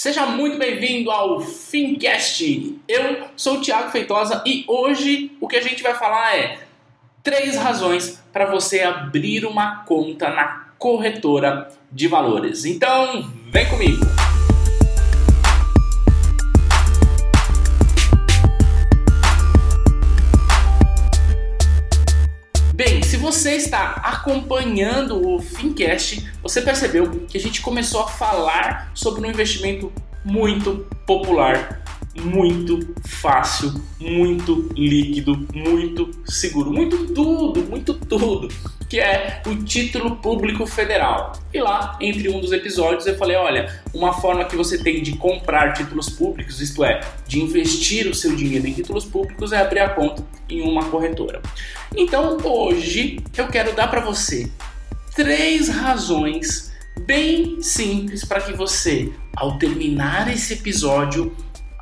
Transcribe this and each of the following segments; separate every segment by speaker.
Speaker 1: Seja muito bem-vindo ao Fincast. Eu sou o Thiago Feitosa e hoje o que a gente vai falar é três razões para você abrir uma conta na corretora de valores. Então, vem comigo. Está acompanhando o Fincast, você percebeu que a gente começou a falar sobre um investimento muito popular, muito fácil, muito líquido, muito seguro, muito tudo, muito tudo que é o título público federal. E lá, entre um dos episódios, eu falei: olha, uma forma que você tem de comprar títulos públicos, isto é, de investir o seu dinheiro em títulos públicos, é abrir a conta em uma corretora. Então, hoje eu quero dar para você três razões bem simples para que você, ao terminar esse episódio,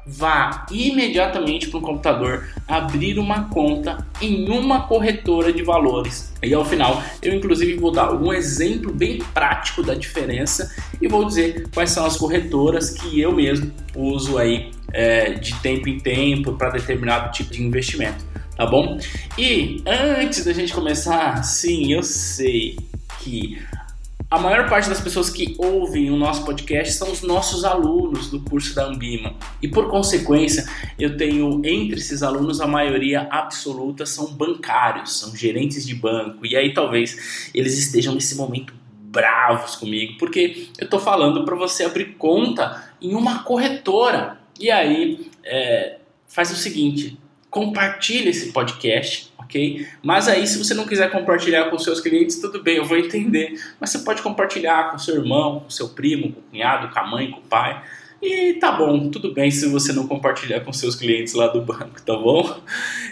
Speaker 1: vá imediatamente para o computador abrir uma conta em uma corretora de valores. E ao final, eu inclusive vou dar um exemplo bem prático da diferença e vou dizer quais são as corretoras que eu mesmo uso aí é, de tempo em tempo para determinado tipo de investimento, tá bom? E antes da gente começar, sim, eu sei que a maior parte das pessoas que ouvem o nosso podcast são os nossos alunos do curso da Ambima. E por consequência, eu tenho entre esses alunos a maioria absoluta são bancários, são gerentes de banco. E aí talvez eles estejam nesse momento bravos comigo, porque eu estou falando para você abrir conta em uma corretora. E aí é, faz o seguinte, compartilhe esse podcast ok? Mas aí, se você não quiser compartilhar com seus clientes, tudo bem, eu vou entender. Mas você pode compartilhar com seu irmão, com seu primo, com o cunhado, com a mãe, com o pai. E tá bom, tudo bem se você não compartilhar com seus clientes lá do banco, tá bom?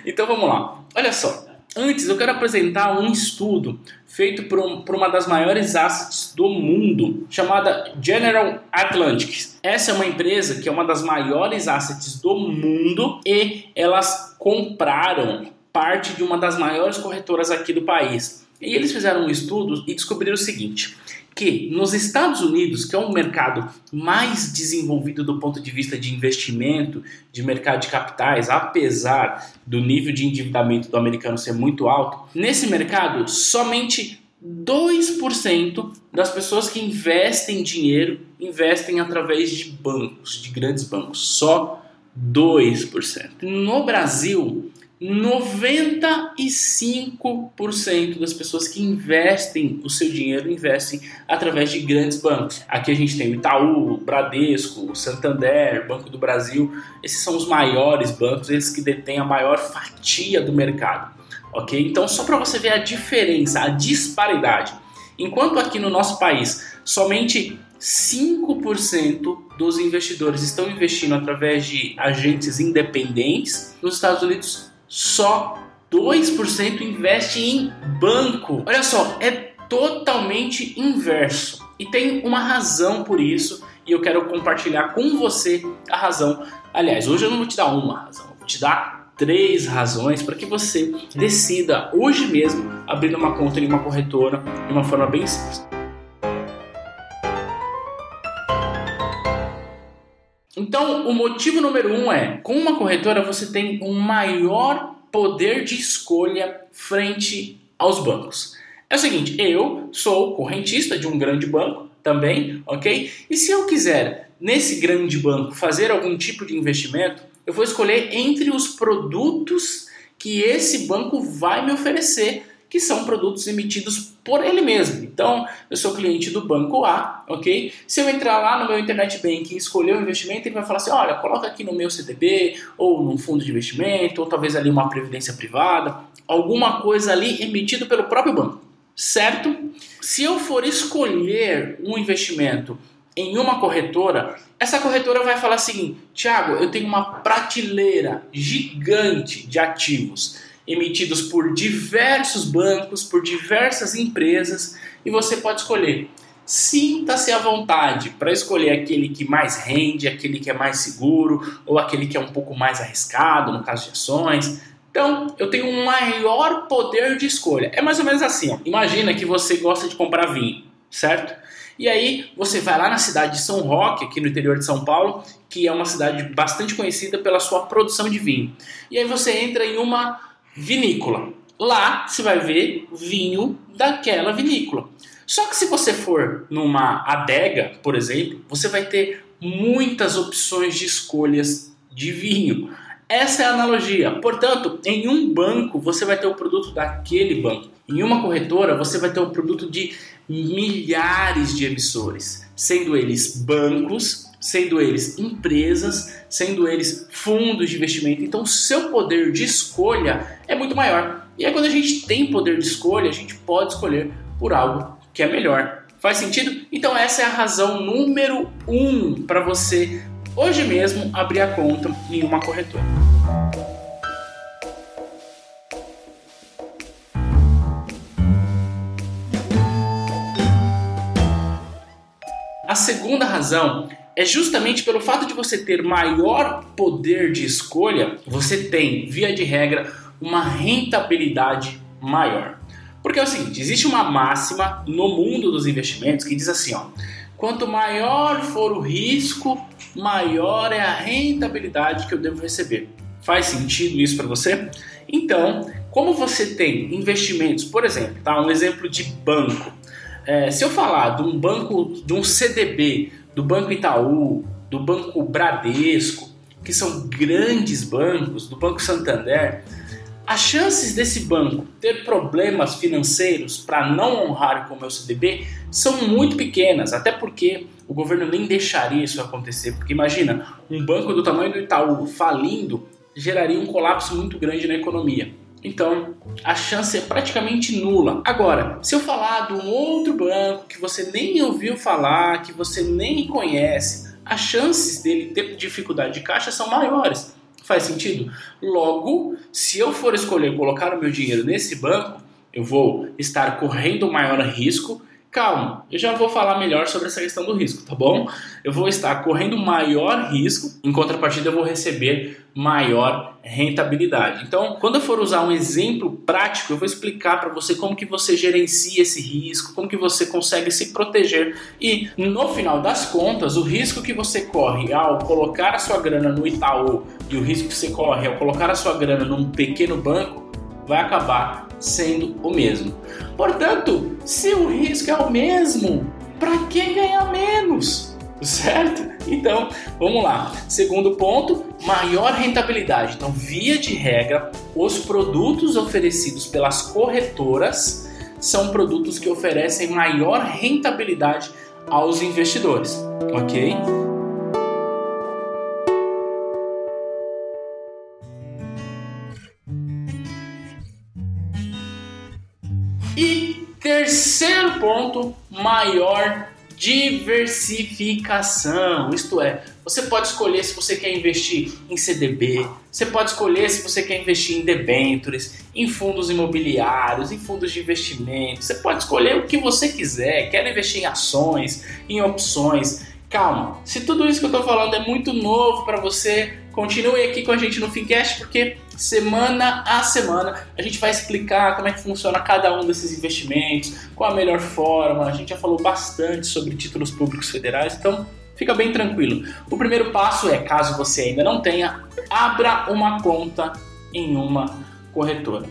Speaker 1: Então vamos lá. Olha só, antes eu quero apresentar um estudo feito por, um, por, uma das maiores assets do mundo, chamada General Atlantic. Essa é uma empresa que é uma das maiores assets do mundo e elas compraram parte de uma das maiores corretoras aqui do país. E eles fizeram um estudo e descobriram o seguinte: que nos Estados Unidos, que é um mercado mais desenvolvido do ponto de vista de investimento, de mercado de capitais, apesar do nível de endividamento do americano ser muito alto, nesse mercado somente 2% das pessoas que investem dinheiro investem através de bancos, de grandes bancos. Só 2%. No Brasil, 95% das pessoas que investem o seu dinheiro investem através de grandes bancos. Aqui a gente tem o Itaú, o Bradesco, o Santander, Banco do Brasil. Esses são os maiores bancos, eles que detêm a maior fatia do mercado. Ok? Então, só para você ver a diferença, a disparidade. Enquanto aqui no nosso país somente 5% dos investidores estão investindo através de agentes independentes, nos Estados Unidos só 2% investe em banco. Olha só, é totalmente inverso. E tem uma razão por isso, e eu quero compartilhar com você a razão. Aliás, hoje eu não vou te dar uma razão, vou te dar três razões para que você decida hoje mesmo abrir uma conta em uma corretora de uma forma bem simples. Então, o motivo número um é: com uma corretora você tem um maior poder de escolha frente aos bancos. É o seguinte: eu sou correntista de um grande banco também, ok? E se eu quiser nesse grande banco fazer algum tipo de investimento, eu vou escolher entre os produtos que esse banco vai me oferecer que são produtos emitidos por ele mesmo. Então, eu sou cliente do banco A, ok? Se eu entrar lá no meu internet banking e escolher o um investimento, ele vai falar assim: olha, coloca aqui no meu CDB, ou num fundo de investimento, ou talvez ali uma previdência privada, alguma coisa ali emitido pelo próprio banco, certo? Se eu for escolher um investimento em uma corretora, essa corretora vai falar assim: Tiago, eu tenho uma prateleira gigante de ativos emitidos por diversos bancos, por diversas empresas, e você pode escolher. Sinta-se à vontade para escolher aquele que mais rende, aquele que é mais seguro ou aquele que é um pouco mais arriscado, no caso de ações. Então, eu tenho um maior poder de escolha. É mais ou menos assim, ó. Imagina que você gosta de comprar vinho, certo? E aí você vai lá na cidade de São Roque, aqui no interior de São Paulo, que é uma cidade bastante conhecida pela sua produção de vinho. E aí você entra em uma vinícola. Lá você vai ver vinho daquela vinícola. Só que se você for numa adega, por exemplo, você vai ter muitas opções de escolhas de vinho. Essa é a analogia. Portanto, em um banco você vai ter o produto daquele banco. Em uma corretora você vai ter o produto de milhares de emissores, sendo eles bancos, sendo eles empresas, sendo eles fundos de investimento. Então, o seu poder de escolha é muito maior. E aí, quando a gente tem poder de escolha, a gente pode escolher por algo que é melhor. Faz sentido? Então, essa é a razão número um para você hoje mesmo abrir a conta em uma corretora. A segunda razão é justamente pelo fato de você ter maior poder de escolha, você tem, via de regra, uma rentabilidade maior. Porque é o seguinte, existe uma máxima no mundo dos investimentos que diz assim, ó, quanto maior for o risco, maior é a rentabilidade que eu devo receber. Faz sentido isso para você? Então, como você tem investimentos, por exemplo, tá? um exemplo de banco. É, se eu falar de um banco, de um CDB, do Banco Itaú, do Banco Bradesco, que são grandes bancos, do Banco Santander, as chances desse banco ter problemas financeiros para não honrar com o meu CDB são muito pequenas, até porque o governo nem deixaria isso acontecer. Porque imagina, um banco do tamanho do Itaú falindo geraria um colapso muito grande na economia. Então, a chance é praticamente nula. Agora, se eu falar de um outro banco que você nem ouviu falar, que você nem conhece, as chances dele ter dificuldade de caixa são maiores. Faz sentido? Logo, se eu for escolher colocar o meu dinheiro nesse banco, eu vou estar correndo maior risco calma, eu já vou falar melhor sobre essa questão do risco, tá bom? Eu vou estar correndo maior risco, em contrapartida eu vou receber maior rentabilidade. Então, quando eu for usar um exemplo prático, eu vou explicar para você como que você gerencia esse risco, como que você consegue se proteger e no final das contas, o risco que você corre ao colocar a sua grana no Itaú e o risco que você corre ao colocar a sua grana num pequeno banco vai acabar sendo o mesmo. Portanto, se o risco é o mesmo, para que ganhar menos? Certo? Então, vamos lá. Segundo ponto, maior rentabilidade. Então, via de regra, os produtos oferecidos pelas corretoras são produtos que oferecem maior rentabilidade aos investidores, ok? Ponto, maior diversificação. Isto é, você pode escolher se você quer investir em CDB, você pode escolher se você quer investir em debentures, em fundos imobiliários, em fundos de investimento. Você pode escolher o que você quiser. Quer investir em ações, em opções. Calma, se tudo isso que eu estou falando é muito novo para você, continue aqui com a gente no Fincast porque semana a semana. A gente vai explicar como é que funciona cada um desses investimentos, qual a melhor forma. A gente já falou bastante sobre títulos públicos federais, então fica bem tranquilo. O primeiro passo é, caso você ainda não tenha, abra uma conta em uma corretora.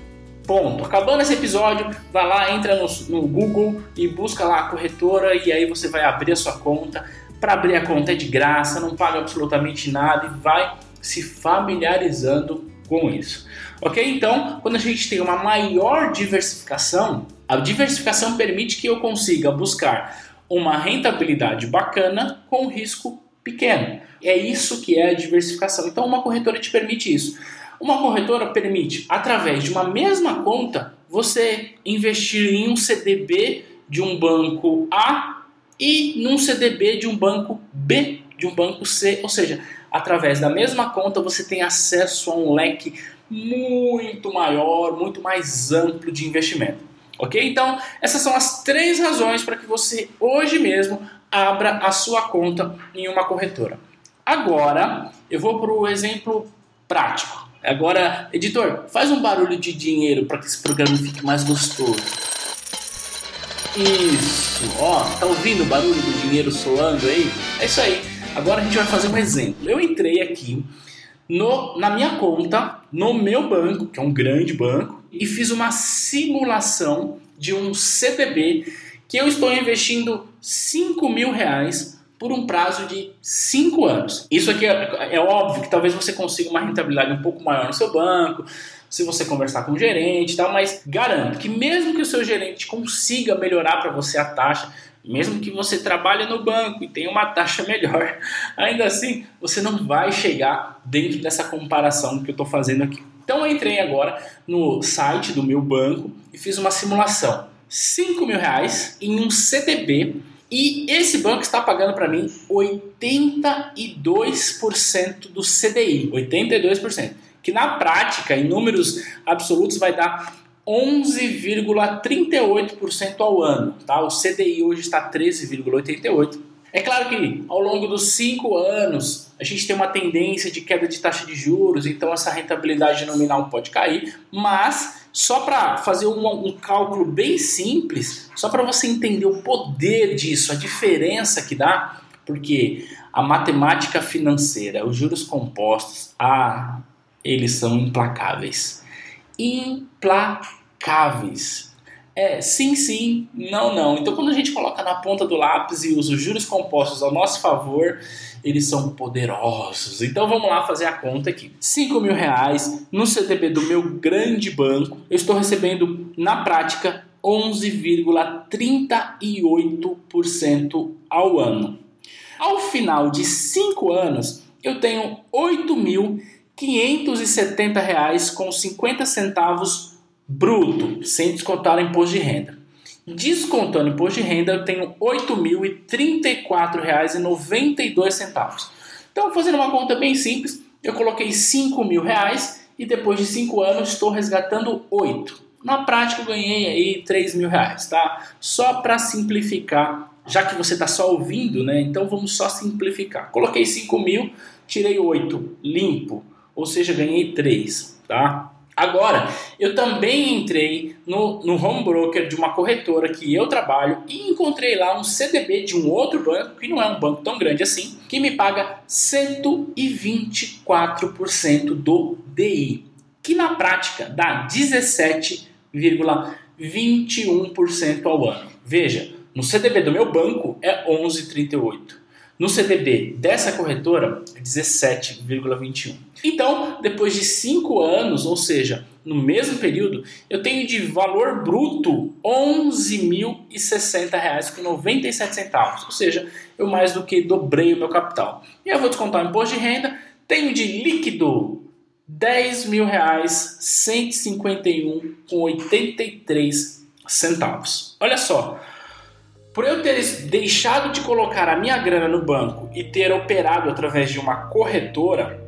Speaker 1: Ponto. Acabando esse episódio, vai lá, entra no, no Google e busca lá a corretora e aí você vai abrir a sua conta. Para abrir a conta é de graça, não paga absolutamente nada e vai se familiarizando com isso. Ok? Então, quando a gente tem uma maior diversificação, a diversificação permite que eu consiga buscar uma rentabilidade bacana com risco pequeno. É isso que é a diversificação. Então, uma corretora te permite isso. Uma corretora permite, através de uma mesma conta, você investir em um CDB de um banco A e num CDB de um banco B, de um banco C, ou seja, através da mesma conta você tem acesso a um leque muito maior, muito mais amplo de investimento. Ok? Então, essas são as três razões para que você hoje mesmo abra a sua conta em uma corretora. Agora, eu vou para o exemplo prático. Agora, editor, faz um barulho de dinheiro para que esse programa fique mais gostoso. Isso, ó, tá ouvindo o barulho do dinheiro soando aí? É isso aí. Agora a gente vai fazer um exemplo. Eu entrei aqui no, na minha conta, no meu banco, que é um grande banco, e fiz uma simulação de um CDB que eu estou investindo 5 mil reais por um prazo de 5 anos. Isso aqui é, é, óbvio que talvez você consiga uma rentabilidade um pouco maior no seu banco, se você conversar com o gerente e tal, mas garanto que mesmo que o seu gerente consiga melhorar para você a taxa, mesmo que você trabalhe no banco e tenha uma taxa melhor, ainda assim você não vai chegar dentro dessa comparação que eu estou fazendo aqui. Então eu entrei agora no site do meu banco e fiz uma simulação. 5 mil reais em um CDB e esse banco está pagando para mim 82% do CDI, 82%, que na prática, em números absolutos, vai dar 11,38% ao ano. Tá? O CDI hoje está 13,88%. É claro que ao longo dos cinco anos a gente tem uma tendência de queda de taxa de juros, então essa rentabilidade nominal pode cair, mas só para fazer um, um, cálculo bem simples, só para você entender o poder disso, a diferença que dá, porque a matemática financeira, os juros compostos, ah, eles são implacáveis. Implacáveis. É, sim, sim, não, não. Então, quando a gente coloca na ponta do lápis e usa os juros compostos ao nosso favor, eles são poderosos. Então, vamos lá fazer a conta aqui. 5 mil reais no CDB do meu grande banco, eu estou recebendo, na prática, 11,38% ao ano. Ao final de 5 anos, eu tenho R$ 8.570,50 com 50 centavos bruto, sem descontar o imposto de renda. Descontando o imposto de renda, eu tenho R$ 8.034,92. Então, fazendo uma conta bem simples, eu coloquei R$ 5.000 e depois de 5 anos estou resgatando 8. Na prática, eu ganhei aí R$ mil reais, tá? Só para simplificar, já que você está só ouvindo, né? Então vamos só simplificar. Coloquei 5 mil, tirei 8, limpo, ou seja, ganhei 3, tá? Agora, eu também entrei no, no home broker de uma corretora que eu trabalho e encontrei lá um CDB de um outro banco, que não é um banco tão grande assim, que me paga 124% do DI, que na prática dá 17,21% ao ano. Veja, no CDB do meu banco é 11,38%. No CDB dessa corretora, 17,21. Então, depois de 5 anos, ou seja, no mesmo período, eu tenho de valor bruto R$ 11.060,97. Ou seja, eu mais do que dobrei o meu capital. E eu vou descontar o imposto de renda, tenho de líquido R$ 10.151,83 centavos. Olha só, por eu ter deixado de colocar a minha grana no banco e ter operado através de uma corretora,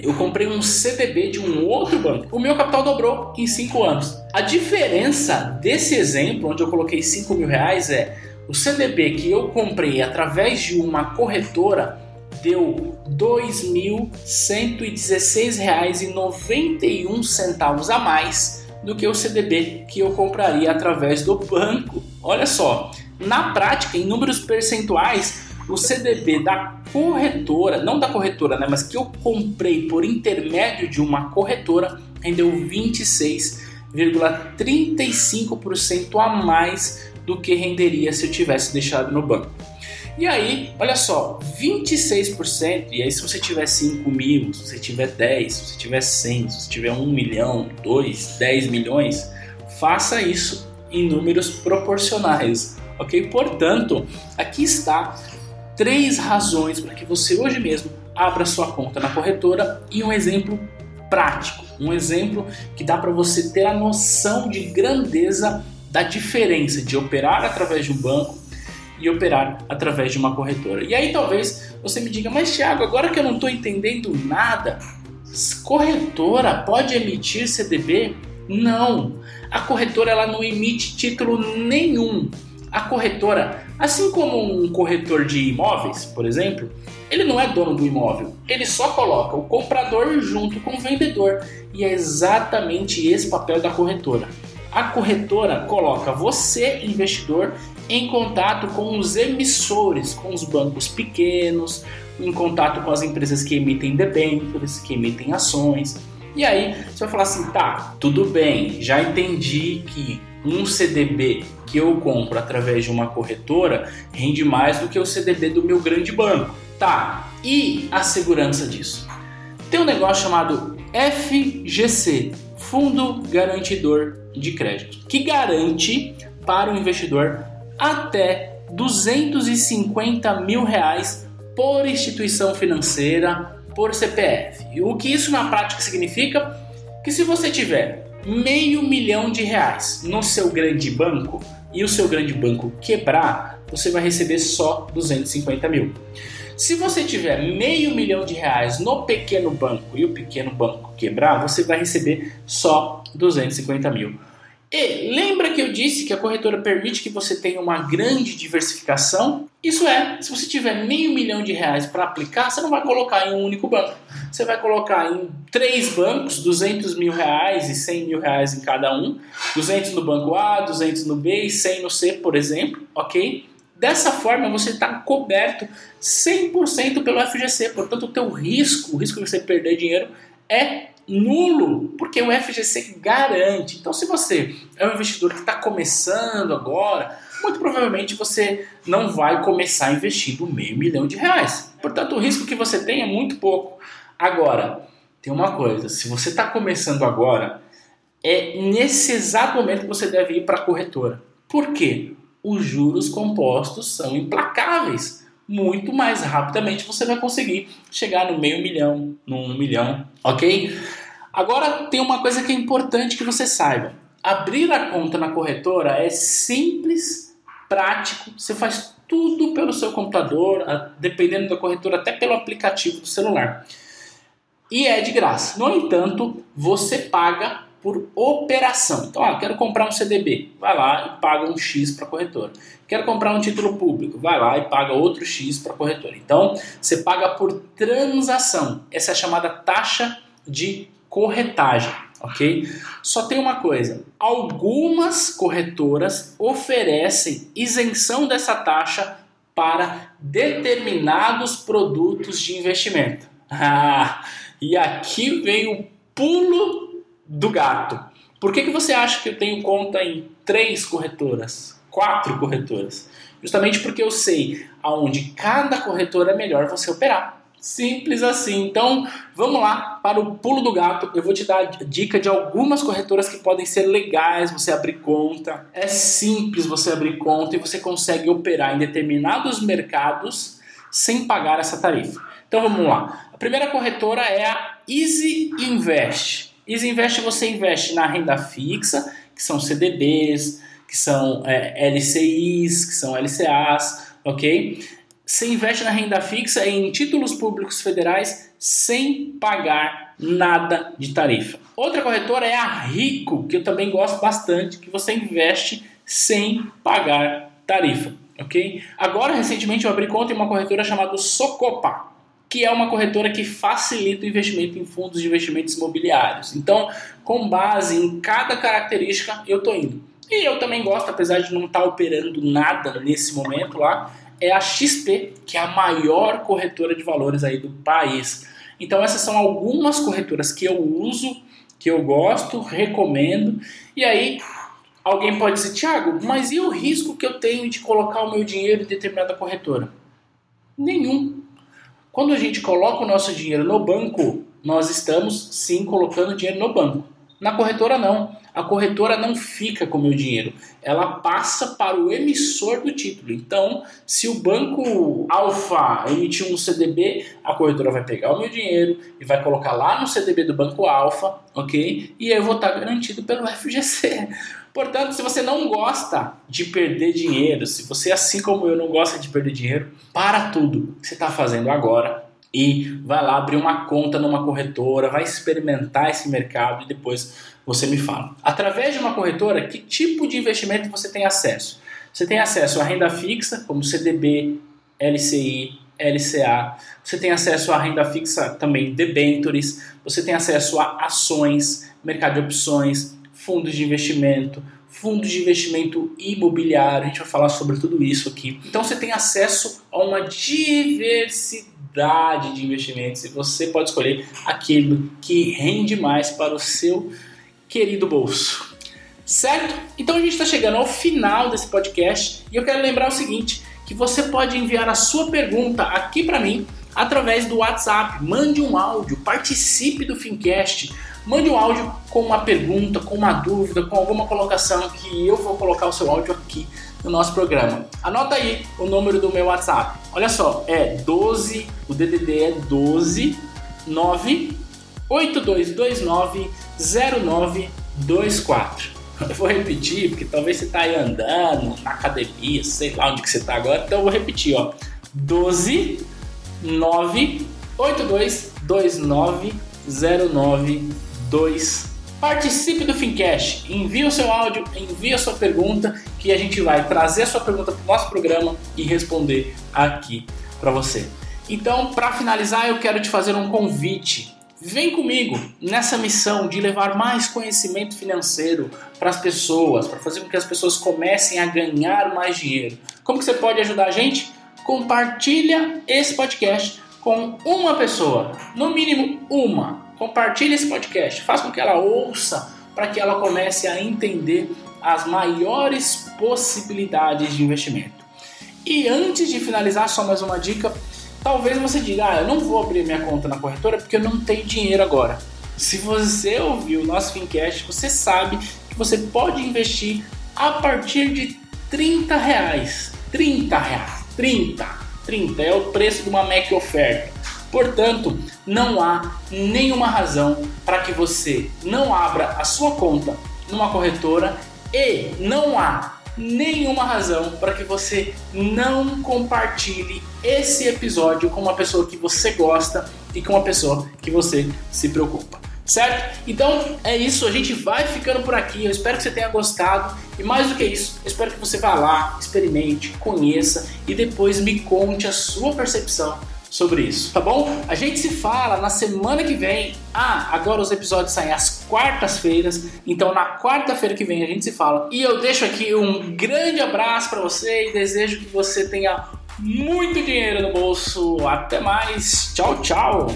Speaker 1: eu comprei um CDB de um outro banco. O meu capital dobrou em 5 anos. A diferença desse exemplo, onde eu coloquei 5 mil reais, é o CDB que eu comprei através de uma corretora deu R$ 2.116,91 a mais do que o CDB que eu compraria através do banco. Olha só, na prática, em números percentuais, o CDB da corretora, não da corretora, né, mas que eu comprei por intermédio de uma corretora, rendeu 26,35% a mais do que renderia se eu tivesse deixado no banco. E aí, olha só, 26%, e aí se você tiver 5 mil, se você tiver 10, se você tiver 100, se você tiver 1 milhão, 2, 10 milhões, faça isso em números proporcionais ok? Portanto, aqui está três razões para que você hoje mesmo abra sua conta na corretora e um exemplo prático, um exemplo que dá para você ter a noção de grandeza da diferença de operar através de um banco e operar através de uma corretora. E aí talvez você me diga, mas Thiago, agora que eu não estou entendendo nada, corretora pode emitir CDB? Não, a corretora ela não emite título nenhum a corretora, assim como um corretor de imóveis, por exemplo, ele não é dono do imóvel, ele só coloca o comprador junto com o vendedor e é exatamente esse papel da corretora. A corretora coloca você, investidor, em contato com os emissores, com os bancos pequenos, em contato com as empresas que emitem debêntures, que emitem ações. E aí você vai falar assim, tá, tudo bem, já entendi que um CDB que eu compro através de uma corretora rende mais do que o CDB do meu grande banco. Tá, e a segurança disso? Tem um negócio chamado FGC, Fundo Garantidor de Crédito, que garante para o investidor até 250 mil reais por instituição financeira, por CPF. O que isso na prática significa? Que se você tiver meio milhão de reais no seu grande banco e o seu grande banco quebrar, você vai receber só 250 mil. Se você tiver meio milhão de reais no pequeno banco e o pequeno banco quebrar, você vai receber só 250 mil. E lembra que eu disse que a corretora permite que você tenha uma grande diversificação? Isso é, se você tiver meio milhão de reais para aplicar, você não vai colocar em um único banco. Você vai colocar em três bancos, 200 mil reais e 100 mil reais em cada um. 200 no banco A, 200 no B e 100 no C, por exemplo, ok? Dessa forma, você está coberto 100% pelo FGC. Portanto, o teu risco, o risco de você perder dinheiro é nulo, porque o FGC garante. Então, se você é um investidor que está começando agora, muito provavelmente você não vai começar investindo meio milhão de reais. Portanto, o risco que você tem é muito pouco. Agora, tem uma coisa: se você está começando agora, é nesse exato momento que você deve ir para a corretora. Por quê? Os juros compostos são implacáveis muito mais rapidamente você vai conseguir chegar no meio milhão, no um milhão, ok? Agora tem uma coisa que é importante que você saiba: abrir a conta na corretora é simples, prático, você faz tudo pelo seu computador, dependendo da corretora, até pelo aplicativo do celular. E é de graça. No entanto, você paga por operação. Então, ah, quero comprar um CDB, vai lá e paga um X para a corretora. Quero comprar um título público, vai lá e paga outro X para a corretora. Então, você paga por transação. Essa é a chamada taxa de corretagem, ok? Só tem uma coisa: algumas corretoras oferecem isenção dessa taxa para determinados produtos de investimento. Ah, e aqui vem o pulo do gato. Por que, que você acha que eu tenho conta em três corretoras, quatro corretoras? Justamente porque eu sei aonde cada corretora é melhor você operar. Simples assim. Então, vamos lá para o pulo do gato. Eu vou te dar dica de algumas corretoras que podem ser legais você abrir conta. É simples você abrir conta e você consegue operar em determinados mercados sem pagar essa tarifa. Então, vamos lá. A primeira corretora é a Easy Invest. Easy Invest você investe na renda fixa, que são CDBs, que são é, LCIs, que são LCAs, ok? Você investe na renda fixa em títulos públicos federais sem pagar nada de tarifa. Outra corretora é a Rico, que eu também gosto bastante, que você investe sem pagar tarifa, ok? Agora, recentemente, eu abri conta em uma corretora chamada Socopa que é uma corretora que facilita o investimento em fundos de investimentos imobiliários. Então, com base em cada característica, eu estou indo. E eu também gosto, apesar de não estar tá operando nada nesse momento lá, é a XP, que é a maior corretora de valores aí do país. Então essas são algumas corretoras que eu uso, que eu gosto, recomendo. E aí alguém pode dizer, Thiago, mas e o risco que eu tenho de colocar o meu dinheiro em determinada corretora? Nenhum. Quando a gente coloca o nosso dinheiro no banco, nós estamos sim colocando dinheiro no banco. Na corretora não. A corretora não fica com o meu dinheiro. Ela passa para o emissor do título. Então, se o banco Alfa emitir um CDB, a corretora vai pegar o meu dinheiro e vai colocar lá no CDB do banco Alfa, ok? E eu vou estar garantido pelo FGC. Portanto, se você não gosta de perder dinheiro, se você, assim como eu, não gosta de perder dinheiro, para tudo que você está fazendo agora e vai lá abrir uma conta numa corretora, vai experimentar esse mercado e depois você me fala. Através de uma corretora, que tipo de investimento você tem acesso? Você tem acesso à renda fixa, como CDB, LCI, LCA. Você tem acesso à renda fixa também debentures. Você tem acesso a ações, mercado de opções, fundos de investimento, fundos de investimento imobiliário, a gente vai falar sobre tudo isso aqui. Então você tem acesso a uma diversidade de investimentos e você pode escolher aquele que rende mais para o seu querido bolso. Certo? Então a gente está chegando ao final desse podcast e eu quero lembrar o seguinte: que você pode enviar a sua pergunta aqui para mim através do WhatsApp. Mande um áudio, participe do Fincast. Mande um áudio com uma pergunta, com uma dúvida, com alguma colocação que eu vou colocar o seu áudio aqui no nosso programa. Anota aí o número do meu WhatsApp. Olha só, é 12, o DDD é 12 9 8229 0924. Eu vou repetir, porque talvez você está aí andando, na academia, sei lá onde que você está agora, então eu vou repetir, ó. 12 9 82 29 0924. Participe do Fincast, envie o seu áudio, envie a sua pergunta, que a gente vai trazer a sua pergunta para o nosso programa e responder aqui para você. Então, para finalizar, eu quero te fazer um convite. Vem comigo nessa missão de levar mais conhecimento financeiro para as pessoas, para fazer com que as pessoas comecem a ganhar mais dinheiro. Como que você pode ajudar a gente? Compartilha esse podcast com uma pessoa, no mínimo uma. Compartilhe esse podcast, faça com que ela ouça para que ela comece a entender as maiores possibilidades de investimento. E antes de finalizar, só mais uma dica Talvez você diga, ah, eu não vou abrir minha conta na corretora porque eu não tenho dinheiro agora. Se você ouviu o nosso Fincast, você sabe que você pode investir a partir de 30 reais. 30 reais. 30. 30 é o preço de uma Mac oferta. Portanto, não há nenhuma razão para que você não abra a sua conta numa corretora e não há nenhuma razão para que você não compartilhe esse episódio com uma pessoa que você gosta e com uma pessoa que você se preocupa. Certo? Então é isso, a gente vai ficando por aqui. Eu espero que você tenha gostado e mais do que isso, espero que você vá lá, experimente, conheça e depois me conte a sua percepção sobre isso, tá bom? A gente se fala na semana que vem. Ah, agora os episódios saem às quartas-feiras, então na quarta-feira que vem a gente se fala. E eu deixo aqui um grande abraço para você e desejo que você tenha muito dinheiro no bolso. Até mais. Tchau, tchau.